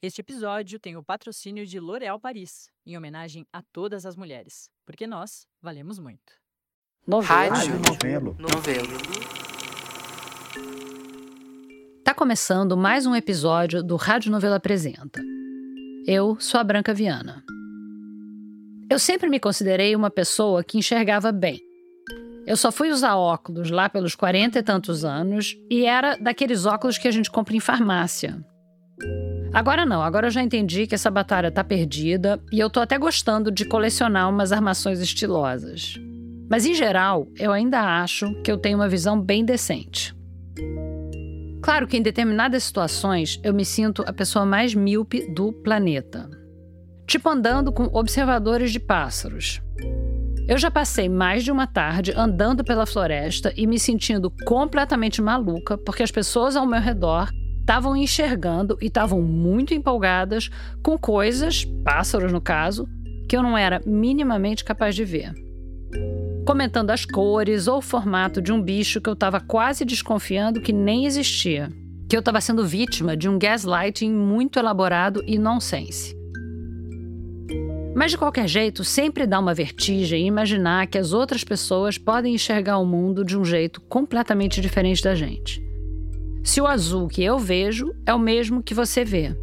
Este episódio tem o patrocínio de L'Oréal Paris, em homenagem a todas as mulheres, porque nós valemos muito. Novelo. Rádio Novelo. Novelo. Tá começando mais um episódio do Rádio Novela Apresenta. Eu sou a Branca Viana. Eu sempre me considerei uma pessoa que enxergava bem. Eu só fui usar óculos lá pelos 40 e tantos anos e era daqueles óculos que a gente compra em farmácia. Agora não, agora eu já entendi que essa batalha tá perdida e eu tô até gostando de colecionar umas armações estilosas. Mas em geral, eu ainda acho que eu tenho uma visão bem decente. Claro que em determinadas situações eu me sinto a pessoa mais míope do planeta. Tipo andando com observadores de pássaros. Eu já passei mais de uma tarde andando pela floresta e me sentindo completamente maluca porque as pessoas ao meu redor estavam enxergando e estavam muito empolgadas com coisas, pássaros no caso, que eu não era minimamente capaz de ver. Comentando as cores ou o formato de um bicho que eu estava quase desconfiando que nem existia. Que eu estava sendo vítima de um gaslighting muito elaborado e nonsense. Mas de qualquer jeito, sempre dá uma vertigem imaginar que as outras pessoas podem enxergar o mundo de um jeito completamente diferente da gente. Se o azul que eu vejo é o mesmo que você vê.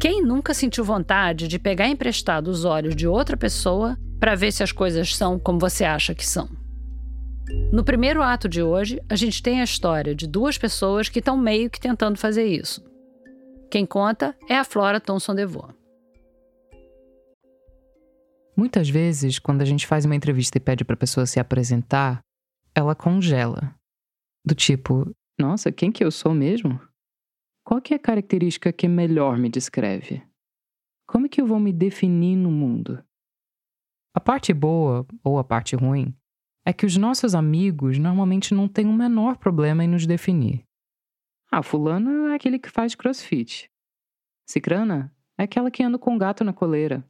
Quem nunca sentiu vontade de pegar emprestado os olhos de outra pessoa para ver se as coisas são como você acha que são? No primeiro ato de hoje, a gente tem a história de duas pessoas que estão meio que tentando fazer isso. Quem conta é a Flora Thomson DeVoe. Muitas vezes, quando a gente faz uma entrevista e pede para a pessoa se apresentar, ela congela. Do tipo, nossa, quem que eu sou mesmo? Qual que é a característica que melhor me descreve? Como é que eu vou me definir no mundo? A parte boa, ou a parte ruim, é que os nossos amigos normalmente não têm o menor problema em nos definir. Ah, fulano é aquele que faz crossfit. Cicrana é aquela que anda com gato na coleira.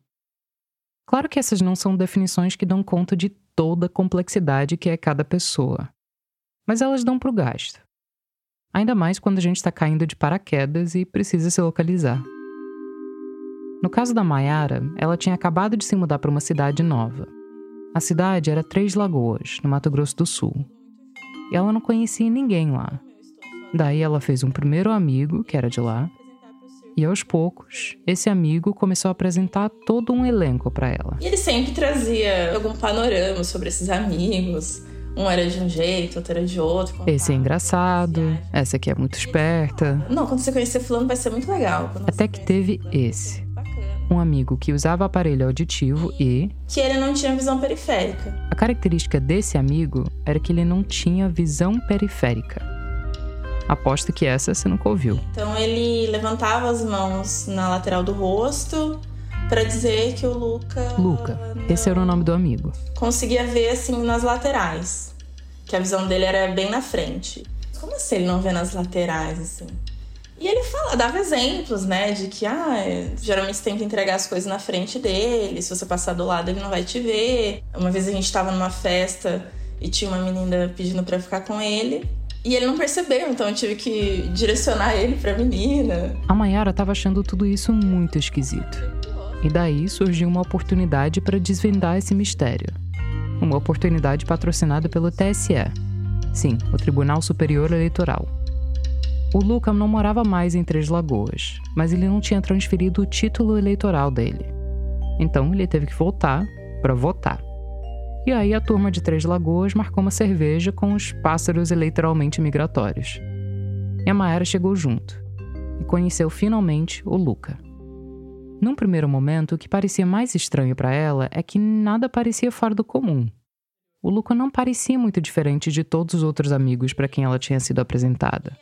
Claro que essas não são definições que dão conta de toda a complexidade que é cada pessoa. Mas elas dão para o gasto. Ainda mais quando a gente está caindo de paraquedas e precisa se localizar. No caso da Maiara, ela tinha acabado de se mudar para uma cidade nova. A cidade era Três Lagoas, no Mato Grosso do Sul. E ela não conhecia ninguém lá. Daí ela fez um primeiro amigo, que era de lá, e aos poucos, esse amigo começou a apresentar todo um elenco para ela. E ele sempre trazia algum panorama sobre esses amigos. Um era de um jeito, outro era de outro. Esse é engraçado, essa aqui é muito esperta. Não, quando você conhecer fulano vai ser muito legal. Até que teve esse. Um amigo que usava aparelho auditivo e. Que ele não tinha visão periférica. A característica desse amigo era que ele não tinha visão periférica. Aposto que essa você nunca ouviu. Então ele levantava as mãos na lateral do rosto para dizer que o Luca. Luca, esse era o nome do amigo. Conseguia ver assim nas laterais, que a visão dele era bem na frente. Como assim ele não vê nas laterais assim? E ele fala, dava exemplos, né, de que ah, geralmente você tem que entregar as coisas na frente dele, se você passar do lado ele não vai te ver. Uma vez a gente estava numa festa e tinha uma menina pedindo para ficar com ele. E ele não percebeu, então eu tive que direcionar ele pra menina. A Mayara tava achando tudo isso muito esquisito. E daí surgiu uma oportunidade para desvendar esse mistério. Uma oportunidade patrocinada pelo TSE. Sim, o Tribunal Superior Eleitoral. O Luca não morava mais em Três Lagoas, mas ele não tinha transferido o título eleitoral dele. Então ele teve que voltar para votar. E aí a turma de Três Lagoas marcou uma cerveja com os pássaros eleitoralmente migratórios. E a Maera chegou junto e conheceu finalmente o Luca. Num primeiro momento, o que parecia mais estranho para ela é que nada parecia fora do comum. O Luca não parecia muito diferente de todos os outros amigos para quem ela tinha sido apresentada.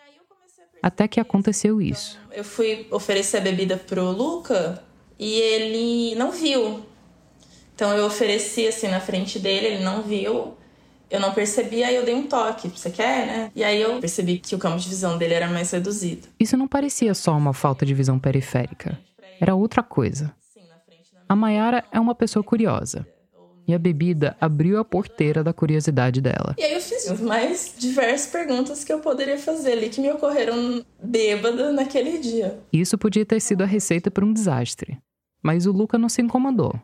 Até que aconteceu isso. Eu fui oferecer a bebida pro Luca e ele não viu. Então eu ofereci assim na frente dele, ele não viu. Eu não percebi, aí eu dei um toque. Você quer, né? E aí eu percebi que o campo de visão dele era mais reduzido. Isso não parecia só uma falta de visão periférica. Era outra coisa. A Mayara é uma pessoa curiosa. e a bebida abriu a porteira da curiosidade dela. E aí eu fiz mais diversas perguntas que eu poderia fazer ali que me ocorreram bêbada naquele dia. Isso podia ter sido a receita para um desastre. Mas o Luca não se incomodou.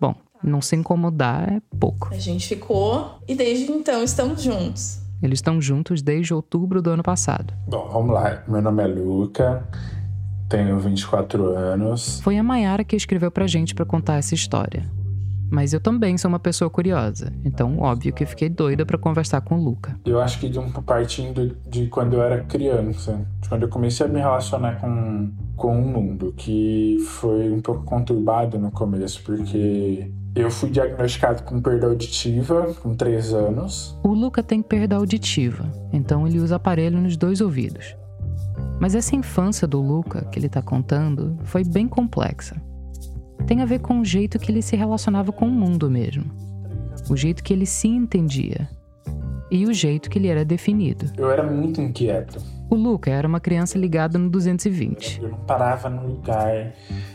Bom, não se incomodar é pouco. A gente ficou e desde então estamos juntos. Eles estão juntos desde outubro do ano passado. Bom, vamos lá. Meu nome é Luca, tenho 24 anos. Foi a Mayara que escreveu pra gente para contar essa história. Mas eu também sou uma pessoa curiosa, então óbvio que fiquei doida para conversar com o Luca. Eu acho que de um partindo de quando eu era criança, de quando eu comecei a me relacionar com, com o mundo, que foi um pouco conturbado no começo, porque eu fui diagnosticado com perda auditiva com 3 anos. O Luca tem perda auditiva, então ele usa aparelho nos dois ouvidos. Mas essa infância do Luca, que ele tá contando, foi bem complexa tem a ver com o jeito que ele se relacionava com o mundo mesmo. O jeito que ele se entendia. E o jeito que ele era definido. Eu era muito inquieto. O Luca era uma criança ligada no 220. Eu não parava no lugar.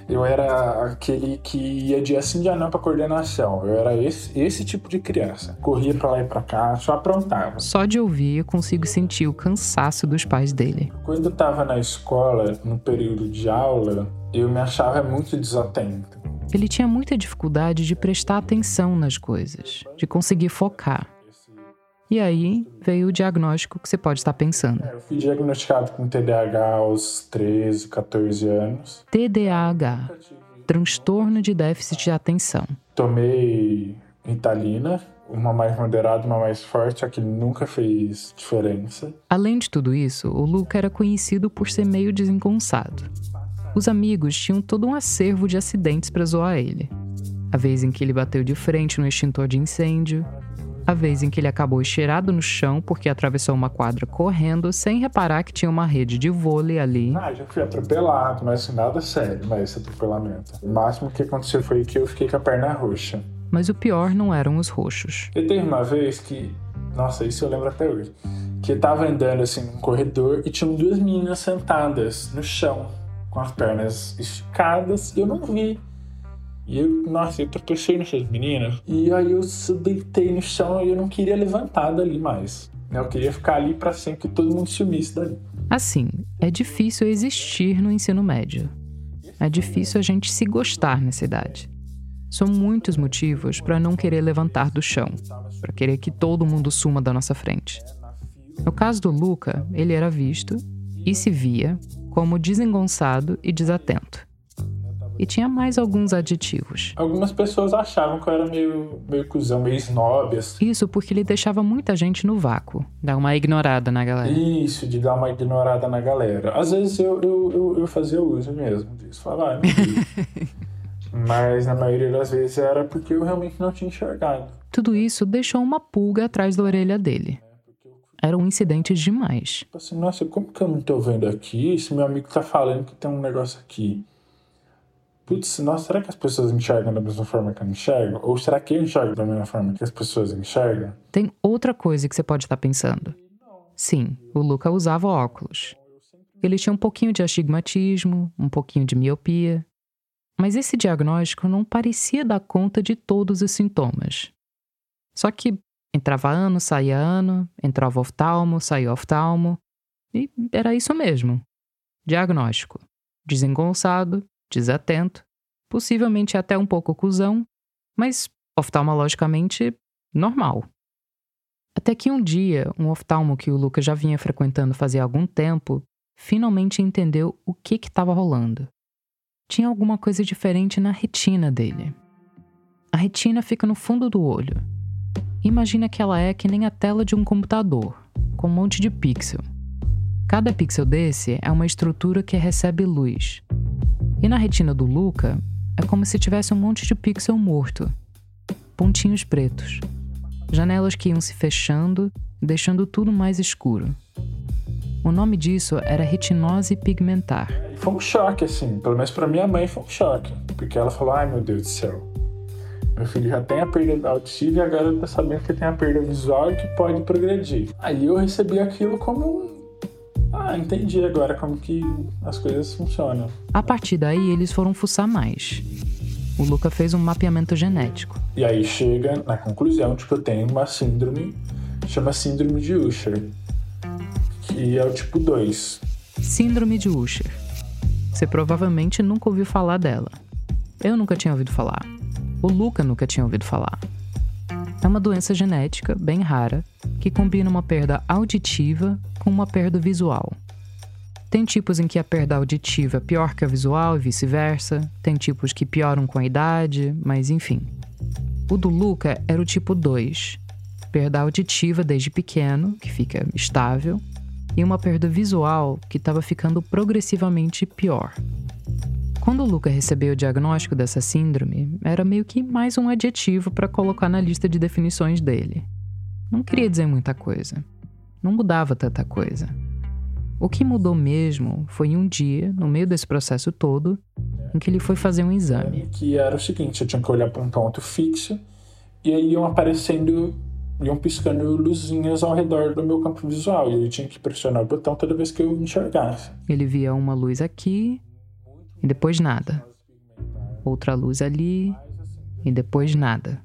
Eu era aquele que ia dia sim, dia não pra coordenação. Eu era esse, esse tipo de criança. Corria pra lá e pra cá, só aprontava. Só de ouvir eu consigo sentir o cansaço dos pais dele. Quando eu tava na escola, no período de aula, eu me achava muito desatento. Ele tinha muita dificuldade de prestar atenção nas coisas, de conseguir focar. E aí veio o diagnóstico que você pode estar pensando. É, eu fui diagnosticado com TDAH aos 13, 14 anos. TDAH transtorno de déficit de atenção. Tomei Italina, uma mais moderada, uma mais forte, só que nunca fez diferença. Além de tudo isso, o Luca era conhecido por ser meio desengonçado. Os amigos tinham todo um acervo de acidentes para zoar ele. A vez em que ele bateu de frente no extintor de incêndio, a vez em que ele acabou estirado no chão porque atravessou uma quadra correndo sem reparar que tinha uma rede de vôlei ali. Ah, já fui atropelado, mas assim, nada sério, mas esse atropelamento. O máximo que aconteceu foi que eu fiquei com a perna roxa. Mas o pior não eram os roxos. E teve uma vez que, nossa, isso eu lembro até hoje, que eu tava andando assim num corredor e tinham duas meninas sentadas no chão com as pernas esticadas e eu não vi. E eu, nossa, eu tropecei nessas meninas. E aí eu deitei no chão e eu não queria levantar dali mais. Eu queria ficar ali para sempre que todo mundo sumisse dali. Assim, é difícil existir no ensino médio. É difícil a gente se gostar nessa idade. São muitos motivos para não querer levantar do chão, para querer que todo mundo suma da nossa frente. No caso do Luca, ele era visto e se via como desengonçado e desatento. E tinha mais alguns aditivos. Algumas pessoas achavam que eu era meio, meio cuzão, meio snob. Assim. Isso porque ele deixava muita gente no vácuo, dar uma ignorada na galera. Isso, de dar uma ignorada na galera. Às vezes eu, eu, eu, eu fazia uso mesmo disso. Falava, ah, Mas na maioria das vezes era porque eu realmente não tinha enxergado. Tudo isso deixou uma pulga atrás da orelha dele eram incidentes demais. Assim, nossa, como que eu não tô vendo aqui? Se meu amigo tá falando que tem um negócio aqui. Putz, nossa, será que as pessoas enxergam da mesma forma que eu enxergo? Ou será que eu enxergo da mesma forma que as pessoas enxergam? Tem outra coisa que você pode estar pensando. Sim, o Luca usava óculos. Ele tinha um pouquinho de astigmatismo, um pouquinho de miopia. Mas esse diagnóstico não parecia dar conta de todos os sintomas. Só que Entrava ano, saía ano, entrava oftalmo, saía oftalmo. E era isso mesmo. Diagnóstico: desengonçado, desatento, possivelmente até um pouco cuzão, mas oftalmologicamente normal. Até que um dia, um oftalmo que o Lucas já vinha frequentando fazia algum tempo, finalmente entendeu o que estava rolando. Tinha alguma coisa diferente na retina dele. A retina fica no fundo do olho Imagina que ela é que nem a tela de um computador, com um monte de pixel. Cada pixel desse é uma estrutura que recebe luz. E na retina do Luca, é como se tivesse um monte de pixel morto. Pontinhos pretos. Janelas que iam se fechando, deixando tudo mais escuro. O nome disso era retinose pigmentar. Foi um choque, assim. Pelo menos para minha mãe foi um choque. Porque ela falou: ai meu Deus do céu, meu filho já tem a perda auditiva e agora tá sabendo que tem a perda visual e que pode progredir. Aí eu recebi aquilo como ah, entendi agora como que as coisas funcionam. A partir daí, eles foram fuçar mais. o Luca fez um mapeamento genético. E aí chega na conclusão de que eu tenho uma síndrome, chama síndrome de Usher, que é o tipo 2. Síndrome de Usher. Você provavelmente nunca ouviu falar dela. Eu nunca tinha ouvido falar. O Luca nunca tinha ouvido falar. É uma doença genética bem rara que combina uma perda auditiva com uma perda visual. Tem tipos em que a perda auditiva é pior que a visual e vice-versa, tem tipos que pioram com a idade, mas enfim. O do Luca era o tipo 2, perda auditiva desde pequeno, que fica estável, e uma perda visual que estava ficando progressivamente pior. Quando o Luca recebeu o diagnóstico dessa síndrome, era meio que mais um adjetivo para colocar na lista de definições dele. Não queria dizer muita coisa. Não mudava tanta coisa. O que mudou mesmo foi um dia, no meio desse processo todo, em que ele foi fazer um exame. Que era o seguinte: eu tinha que olhar para um ponto fixo e aí iam aparecendo, iam piscando luzinhas ao redor do meu campo visual. E eu tinha que pressionar o botão toda vez que eu enxergasse. Ele via uma luz aqui, e depois nada. Outra luz ali e depois nada.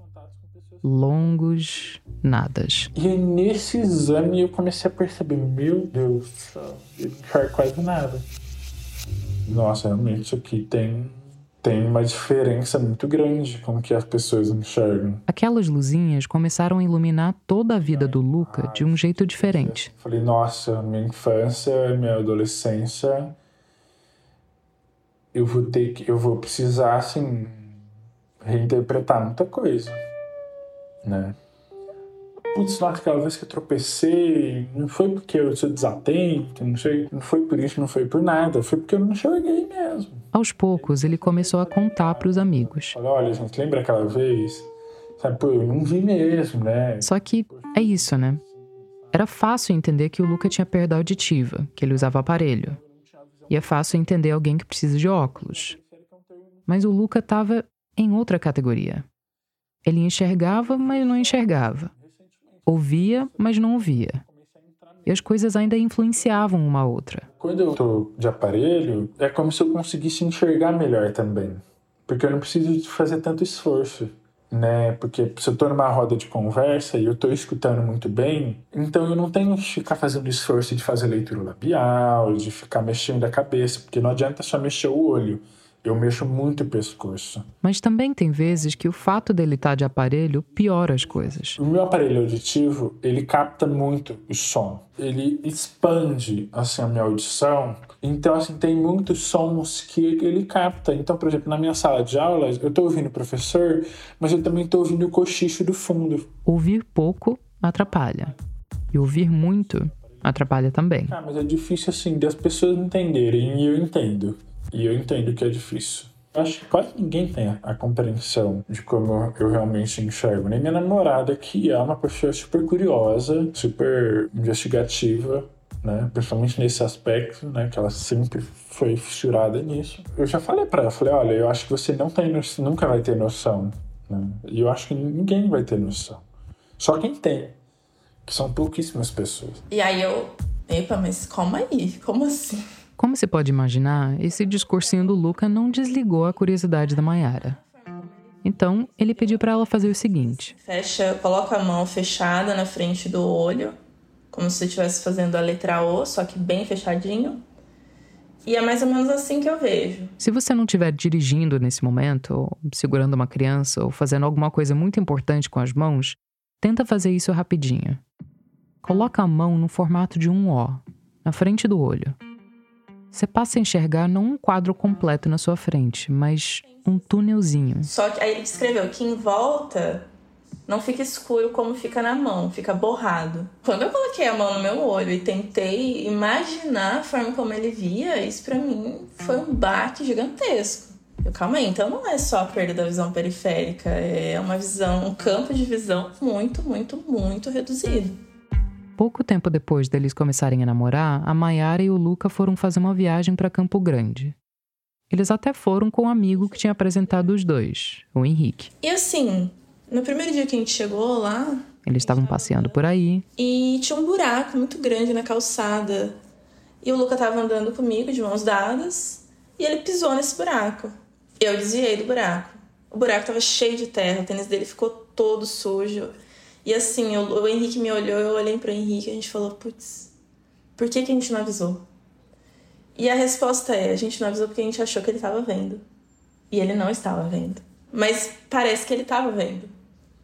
Longos nadas. E nesse exame eu comecei a perceber, meu Deus, eu não quase nada. Nossa, realmente isso aqui tem tem uma diferença muito grande com que as pessoas enxergam. Aquelas luzinhas começaram a iluminar toda a vida do Luca de um jeito diferente. Falei, nossa, minha infância, minha adolescência eu vou ter que, eu vou precisar, assim, reinterpretar muita coisa, né? Putz, naquela vez que eu tropecei, não foi porque eu sou desatento, não sei, não foi por isso, não foi por nada, foi porque eu não enxerguei mesmo. Aos poucos, ele começou a contar para os amigos. Falei, olha, gente, lembra aquela vez? Sabe, pô, eu não vi mesmo, né? Só que é isso, né? Era fácil entender que o Luca tinha perda auditiva, que ele usava aparelho. E é fácil entender alguém que precisa de óculos. Mas o Luca estava em outra categoria. Ele enxergava, mas não enxergava. Ouvia, mas não ouvia. E as coisas ainda influenciavam uma outra. Quando eu tô de aparelho, é como se eu conseguisse enxergar melhor também. Porque eu não preciso fazer tanto esforço né? Porque se eu tô numa roda de conversa e eu tô escutando muito bem, então eu não tenho que ficar fazendo esforço de fazer leitura labial, de ficar mexendo a cabeça, porque não adianta só mexer o olho. Eu mexo muito o pescoço. Mas também tem vezes que o fato dele estar tá de aparelho piora as coisas. O meu aparelho auditivo, ele capta muito o som. Ele expande, assim, a minha audição. Então, assim, tem muitos sons que ele capta. Então, por exemplo, na minha sala de aulas, eu estou ouvindo o professor, mas eu também estou ouvindo o cochicho do fundo. Ouvir pouco atrapalha. E ouvir muito atrapalha também. Ah, mas é difícil, assim, das pessoas entenderem, e eu entendo. E eu entendo que é difícil. Acho que quase ninguém tem a compreensão de como eu realmente enxergo. Nem minha namorada, que é uma pessoa super curiosa, super investigativa, né? Principalmente nesse aspecto, né? Que ela sempre foi fissurada nisso. Eu já falei para ela, falei, olha, eu acho que você não tem, nunca vai ter noção, né? E eu acho que ninguém vai ter noção. Só quem tem, que são pouquíssimas pessoas. E aí eu, epa, mas como aí? Como assim? Como se pode imaginar, esse discursinho do Luca não desligou a curiosidade da Mayara. Então, ele pediu para ela fazer o seguinte: Fecha, coloca a mão fechada na frente do olho, como se estivesse fazendo a letra O, só que bem fechadinho. E é mais ou menos assim que eu vejo. Se você não estiver dirigindo nesse momento, ou segurando uma criança, ou fazendo alguma coisa muito importante com as mãos, tenta fazer isso rapidinho. Coloca a mão no formato de um O, na frente do olho. Você passa a enxergar não um quadro completo na sua frente, mas um túnelzinho. Só que aí ele descreveu que em volta não fica escuro como fica na mão, fica borrado. Quando eu coloquei a mão no meu olho e tentei imaginar a forma como ele via, isso para mim foi um baque gigantesco. Eu, calma aí, então não é só a perda da visão periférica, é uma visão, um campo de visão muito, muito, muito reduzido. Pouco tempo depois deles começarem a namorar, a Mayara e o Luca foram fazer uma viagem para Campo Grande. Eles até foram com um amigo que tinha apresentado os dois, o Henrique. E assim, no primeiro dia que a gente chegou lá. Eles estavam passeando por aí. E tinha um buraco muito grande na calçada. E o Luca estava andando comigo, de mãos dadas, e ele pisou nesse buraco. Eu desviei do buraco. O buraco tava cheio de terra, o tênis dele ficou todo sujo. E assim, o, o Henrique me olhou, eu olhei pro Henrique e a gente falou: putz, por que, que a gente não avisou? E a resposta é: a gente não avisou porque a gente achou que ele tava vendo. E ele não estava vendo. Mas parece que ele tava vendo.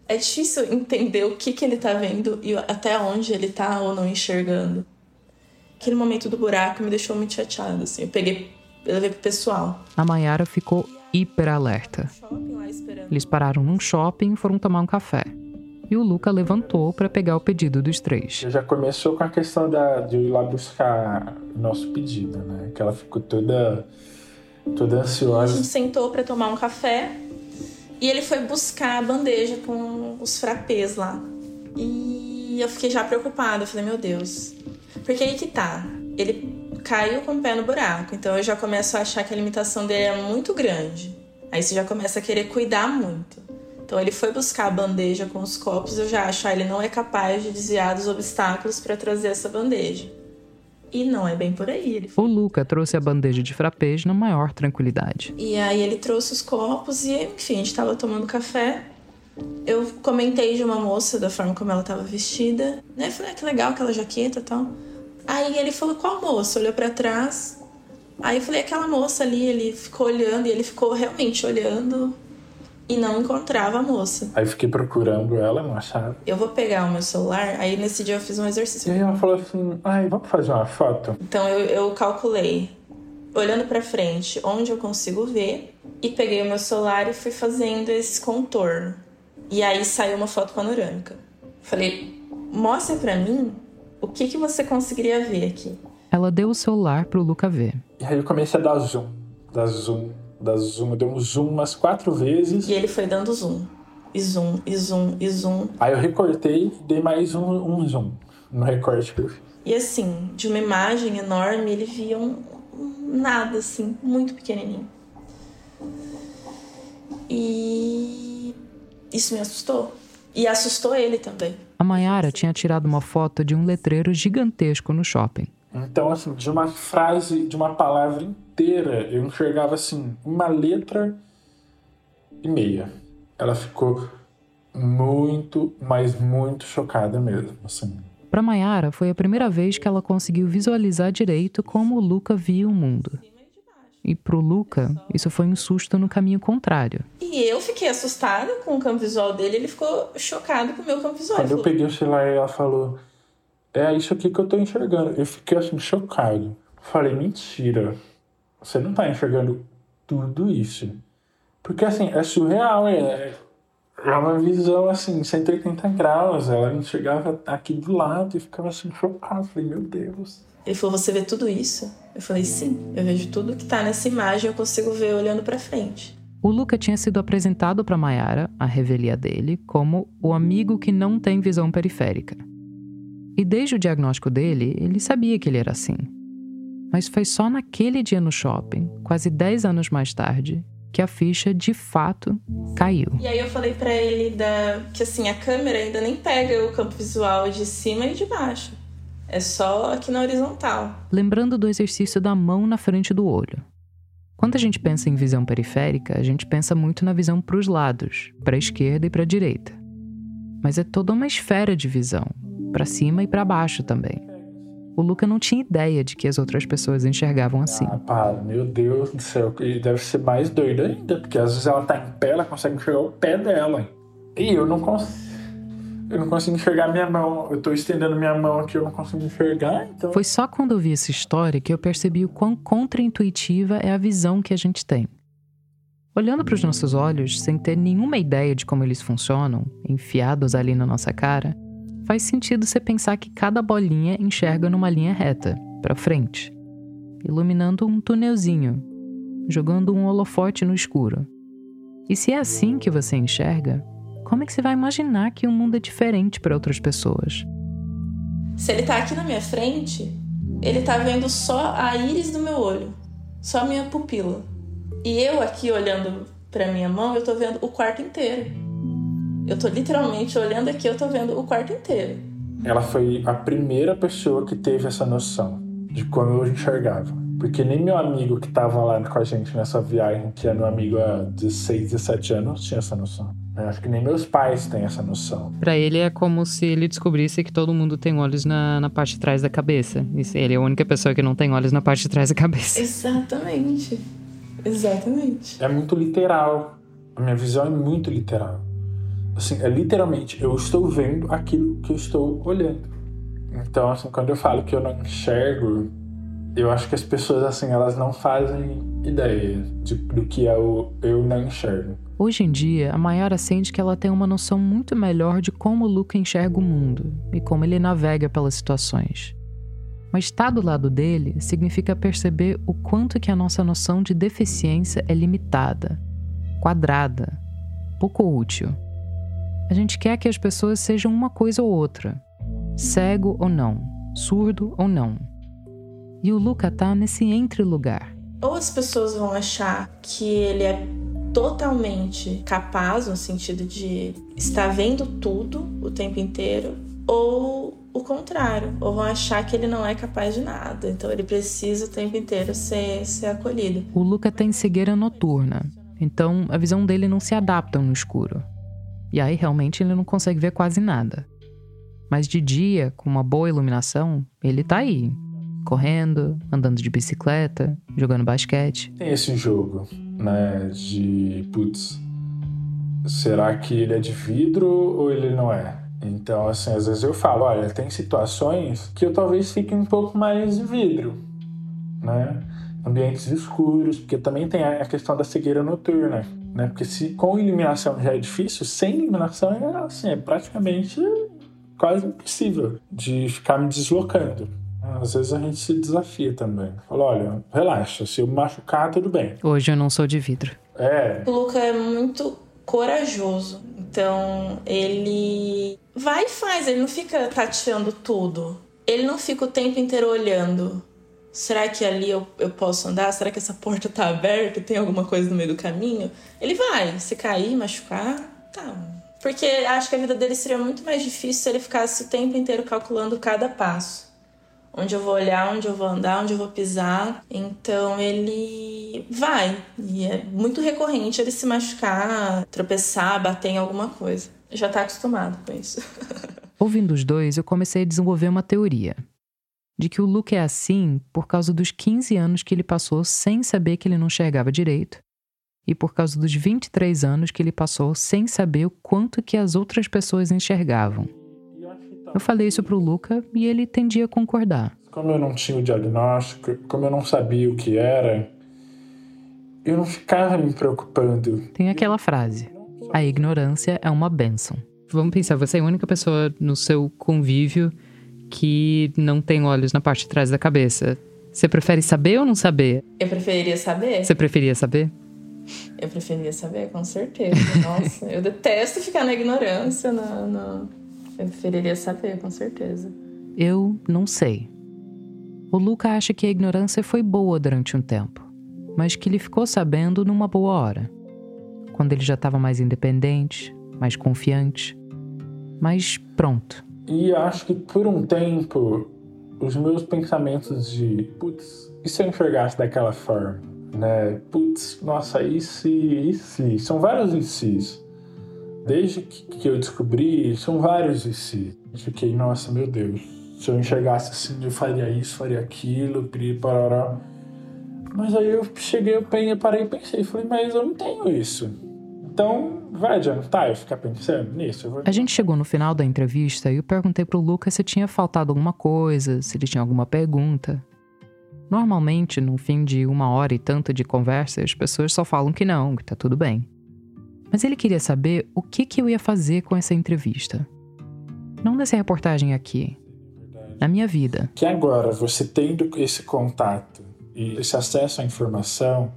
É difícil entender o que, que ele tá vendo e até onde ele tá ou não enxergando. Aquele momento do buraco me deixou muito chateado, assim. Eu peguei, eu levei pro pessoal. A Mayara ficou hiper alerta. Eles pararam num shopping e foram tomar um café. E o Luca levantou para pegar o pedido dos três. Já começou com a questão da, de ir lá buscar o nosso pedido, né? Que ela ficou toda, toda ansiosa. A gente sentou para tomar um café e ele foi buscar a bandeja com os frappés lá. E eu fiquei já preocupada. Eu falei, meu Deus. Porque aí que tá. Ele caiu com o pé no buraco. Então eu já começo a achar que a limitação dele é muito grande. Aí você já começa a querer cuidar muito. Então ele foi buscar a bandeja com os copos, eu já acho, ah, ele não é capaz de desviar dos obstáculos para trazer essa bandeja. E não é bem por aí. Ele O Luca trouxe a bandeja de frappés na maior tranquilidade. E aí ele trouxe os copos e, enfim, a gente tava tomando café. Eu comentei de uma moça da forma como ela tava vestida, né? Falei, ah, que legal aquela jaqueta e tal. Aí ele falou, qual moça? Olhou para trás. Aí eu falei, aquela moça ali, ele ficou olhando e ele ficou realmente olhando e não encontrava a moça. Aí fiquei procurando ela, não achava. Eu vou pegar o meu celular, aí nesse dia eu fiz um exercício. E aí ela falou assim, ai, vamos fazer uma foto? Então eu, eu calculei, olhando para frente, onde eu consigo ver, e peguei o meu celular e fui fazendo esse contorno. E aí saiu uma foto panorâmica. Falei, mostra para mim o que, que você conseguiria ver aqui. Ela deu o celular pro Luca ver. E aí eu comecei a dar zoom, dar zoom, dar zoom. Eu dei um zoom umas quatro vezes. E ele foi dando zoom. E zoom, e zoom, e zoom. Aí eu recortei e dei mais um, um zoom no recorte que eu fiz. E assim, de uma imagem enorme, ele via um, um nada, assim, muito pequenininho. E isso me assustou. E assustou ele também. A Mayara tinha tirado uma foto de um letreiro gigantesco no shopping. Então, assim, de uma frase, de uma palavra inteira, eu enxergava, assim, uma letra e meia. Ela ficou muito, mas muito chocada mesmo, assim. Para Mayara, foi a primeira vez que ela conseguiu visualizar direito como o Luca via o mundo. E pro Luca, isso foi um susto no caminho contrário. E eu fiquei assustada com o campo visual dele, ele ficou chocado com o meu campo visual. Quando eu peguei o celular, ela falou: É isso aqui que eu tô enxergando. Eu fiquei assim, chocado. Falei: Mentira, você não tá enxergando tudo isso. Porque assim, é surreal, é, é uma visão assim, 180 graus. Ela enxergava aqui do lado e ficava assim, chocado. Falei: Meu Deus. Ele falou: Você vê tudo isso? Eu falei: Sim, eu vejo tudo que tá nessa imagem, eu consigo ver olhando para frente. O Luca tinha sido apresentado para Mayara, a revelia dele, como o amigo que não tem visão periférica. E desde o diagnóstico dele, ele sabia que ele era assim. Mas foi só naquele dia no shopping, quase 10 anos mais tarde, que a ficha de fato caiu. E aí eu falei para ele da... que assim, a câmera ainda nem pega o campo visual de cima e de baixo. É só aqui na horizontal. Lembrando do exercício da mão na frente do olho. Quando a gente pensa em visão periférica, a gente pensa muito na visão para os lados, para a esquerda e para a direita. Mas é toda uma esfera de visão, para cima e para baixo também. O Luca não tinha ideia de que as outras pessoas enxergavam assim. Ah, pá, meu Deus do céu, e deve ser mais doido ainda, porque às vezes ela tá em pé, ela consegue enxergar o pé dela. E eu não consigo. Eu não consigo enxergar minha mão. Eu tô estendendo minha mão aqui, eu não consigo enxergar, então. Foi só quando eu vi essa história que eu percebi o quão contraintuitiva é a visão que a gente tem. Olhando para os nossos olhos, sem ter nenhuma ideia de como eles funcionam, enfiados ali na nossa cara, faz sentido você pensar que cada bolinha enxerga numa linha reta, para frente, iluminando um tunelzinho, jogando um holofote no escuro. E se é assim que você enxerga, como é que você vai imaginar que o mundo é diferente para outras pessoas? Se ele tá aqui na minha frente, ele tá vendo só a íris do meu olho, só a minha pupila. E eu aqui olhando para minha mão, eu tô vendo o quarto inteiro. Eu tô literalmente olhando aqui, eu tô vendo o quarto inteiro. Ela foi a primeira pessoa que teve essa noção de como eu enxergava. Porque nem meu amigo que tava lá com a gente nessa viagem, que é meu amigo há 16, 17 anos, tinha essa noção. Eu acho que nem meus pais têm essa noção. Para ele é como se ele descobrisse que todo mundo tem olhos na, na parte de trás da cabeça. E ele é a única pessoa que não tem olhos na parte de trás da cabeça. Exatamente. Exatamente. É muito literal. A minha visão é muito literal. Assim, é literalmente, eu estou vendo aquilo que eu estou olhando. Então, assim, quando eu falo que eu não enxergo, eu acho que as pessoas, assim, elas não fazem ideia de, do que é o eu não enxergo. Hoje em dia, a Mayara sente que ela tem uma noção muito melhor de como o Luca enxerga o mundo e como ele navega pelas situações. Mas estar do lado dele significa perceber o quanto que a nossa noção de deficiência é limitada, quadrada, pouco útil. A gente quer que as pessoas sejam uma coisa ou outra, cego ou não, surdo ou não. E o Luca tá nesse entre-lugar. Ou as pessoas vão achar que ele é totalmente capaz, no sentido de estar vendo tudo o tempo inteiro, ou o contrário, ou vão achar que ele não é capaz de nada, então ele precisa o tempo inteiro ser, ser acolhido. O Luca tem cegueira noturna, então a visão dele não se adapta no escuro. E aí realmente ele não consegue ver quase nada. Mas de dia, com uma boa iluminação, ele tá aí, correndo, andando de bicicleta, jogando basquete. Tem esse jogo, né, de putz, será que ele é de vidro ou ele não é? Então, assim, às vezes eu falo, olha, tem situações que eu talvez fique um pouco mais de vidro, né? Ambientes escuros, porque também tem a questão da cegueira noturna, né? Porque se com iluminação já é difícil, sem iluminação é assim, é praticamente quase impossível de ficar me deslocando. Às vezes a gente se desafia também. Fala, olha, relaxa, se eu machucar, tudo bem. Hoje eu não sou de vidro. É. O Luca é muito corajoso. Então, ele vai e faz, ele não fica tateando tudo. Ele não fica o tempo inteiro olhando. Será que ali eu, eu posso andar? Será que essa porta tá aberta? Tem alguma coisa no meio do caminho? Ele vai. Se cair, machucar, tá. Porque acho que a vida dele seria muito mais difícil se ele ficasse o tempo inteiro calculando cada passo onde eu vou olhar, onde eu vou andar, onde eu vou pisar. Então ele vai. E é muito recorrente ele se machucar, tropeçar, bater em alguma coisa. Já tá acostumado com isso. Ouvindo os dois, eu comecei a desenvolver uma teoria. De que o Luke é assim por causa dos 15 anos que ele passou sem saber que ele não enxergava direito, e por causa dos 23 anos que ele passou sem saber o quanto que as outras pessoas enxergavam. Eu falei isso pro Luca e ele tendia a concordar. Como eu não tinha o diagnóstico, como eu não sabia o que era, eu não ficava me preocupando. Tem aquela frase: a ignorância é uma benção. Vamos pensar, você é a única pessoa no seu convívio que não tem olhos na parte de trás da cabeça. Você prefere saber ou não saber? Eu preferiria saber. Você preferia saber? Eu preferia saber, com certeza. Nossa, eu detesto ficar na ignorância, na, na eu preferiria saber, com certeza. Eu não sei. O Luca acha que a ignorância foi boa durante um tempo, mas que ele ficou sabendo numa boa hora. Quando ele já estava mais independente, mais confiante, mais pronto. E acho que por um tempo, os meus pensamentos de, putz, e se eu enxergasse daquela forma? Né? Putz, nossa, e se, e se? São vários e se Desde que eu descobri, são vários esse. Eu fiquei, nossa, meu Deus. Se eu enxergasse assim, eu faria isso, faria aquilo, piri, parará. Mas aí eu cheguei, eu parei e pensei, falei, mas eu não tenho isso. Então, vai adiantar eu ficar pensando nisso? Vou... A gente chegou no final da entrevista e eu perguntei pro Lucas se tinha faltado alguma coisa, se ele tinha alguma pergunta. Normalmente, no fim de uma hora e tanto de conversa, as pessoas só falam que não, que tá tudo bem. Mas ele queria saber o que, que eu ia fazer com essa entrevista. Não nessa reportagem aqui, na minha vida. Que agora, você tendo esse contato e esse acesso à informação,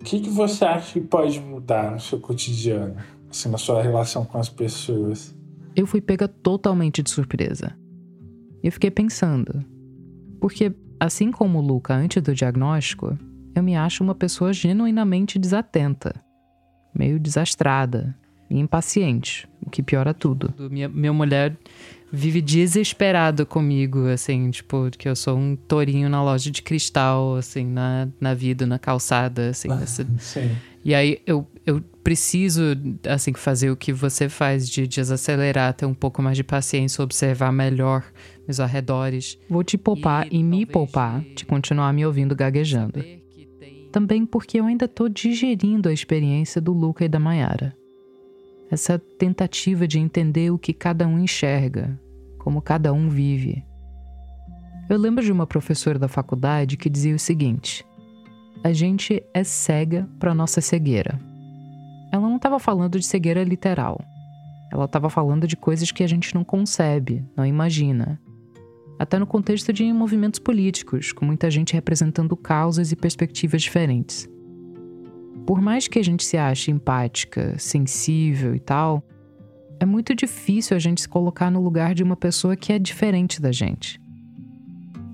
o que, que você acha que pode mudar no seu cotidiano, assim, na sua relação com as pessoas? Eu fui pega totalmente de surpresa. Eu fiquei pensando. Porque, assim como o Luca antes do diagnóstico, eu me acho uma pessoa genuinamente desatenta meio desastrada e impaciente, o que piora tudo. Minha, minha mulher vive desesperado comigo, assim, tipo, que eu sou um tourinho na loja de cristal, assim, na, na vida, na calçada, assim. Nessa... Sim. E aí eu, eu preciso, assim, fazer o que você faz de desacelerar, ter um pouco mais de paciência, observar melhor meus arredores. Vou te poupar e, e me poupar de continuar me ouvindo gaguejando. Também porque eu ainda tô digerindo a experiência do Luca e da Mayara essa tentativa de entender o que cada um enxerga, como cada um vive. Eu lembro de uma professora da faculdade que dizia o seguinte: a gente é cega para nossa cegueira. Ela não estava falando de cegueira literal. Ela estava falando de coisas que a gente não concebe, não imagina. Até no contexto de movimentos políticos, com muita gente representando causas e perspectivas diferentes por mais que a gente se ache empática, sensível e tal, é muito difícil a gente se colocar no lugar de uma pessoa que é diferente da gente.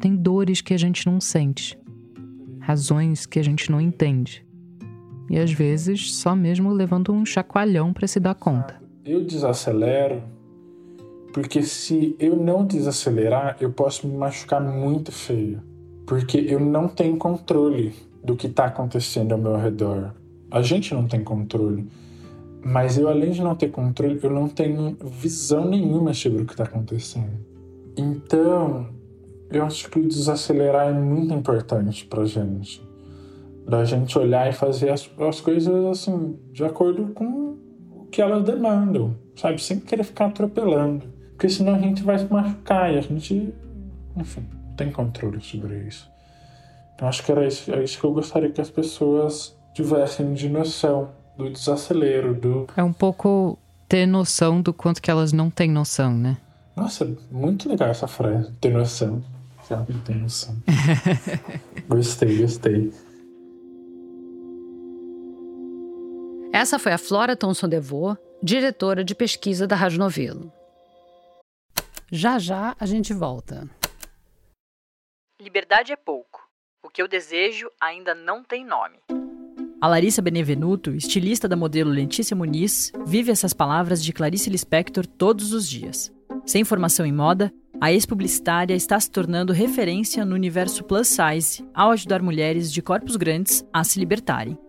Tem dores que a gente não sente, razões que a gente não entende. E às vezes só mesmo levando um chacoalhão para se dar conta. Eu desacelero porque se eu não desacelerar, eu posso me machucar muito feio. Porque eu não tenho controle do que está acontecendo ao meu redor. A gente não tem controle. Mas eu, além de não ter controle, eu não tenho visão nenhuma sobre o que está acontecendo. Então, eu acho que o desacelerar é muito importante pra gente. Da gente olhar e fazer as, as coisas assim, de acordo com o que elas demandam, sabe? Sem querer ficar atropelando. Porque senão a gente vai se machucar e a gente, enfim, não tem controle sobre isso. Então acho que era isso, é isso que eu gostaria que as pessoas tivessem de noção do desacelero, do. É um pouco ter noção do quanto que elas não têm noção, né? Nossa, muito legal essa frase, ter noção. Já tem noção. gostei, gostei. Essa foi a Flora Thomson DeVoe, diretora de pesquisa da Rádio Novelo. Já já a gente volta. Liberdade é pouco. O que eu desejo ainda não tem nome. A Larissa Benevenuto, estilista da modelo Letícia Muniz, vive essas palavras de Clarice Lispector todos os dias. Sem formação em moda, a ex-publicitária está se tornando referência no universo plus size ao ajudar mulheres de corpos grandes a se libertarem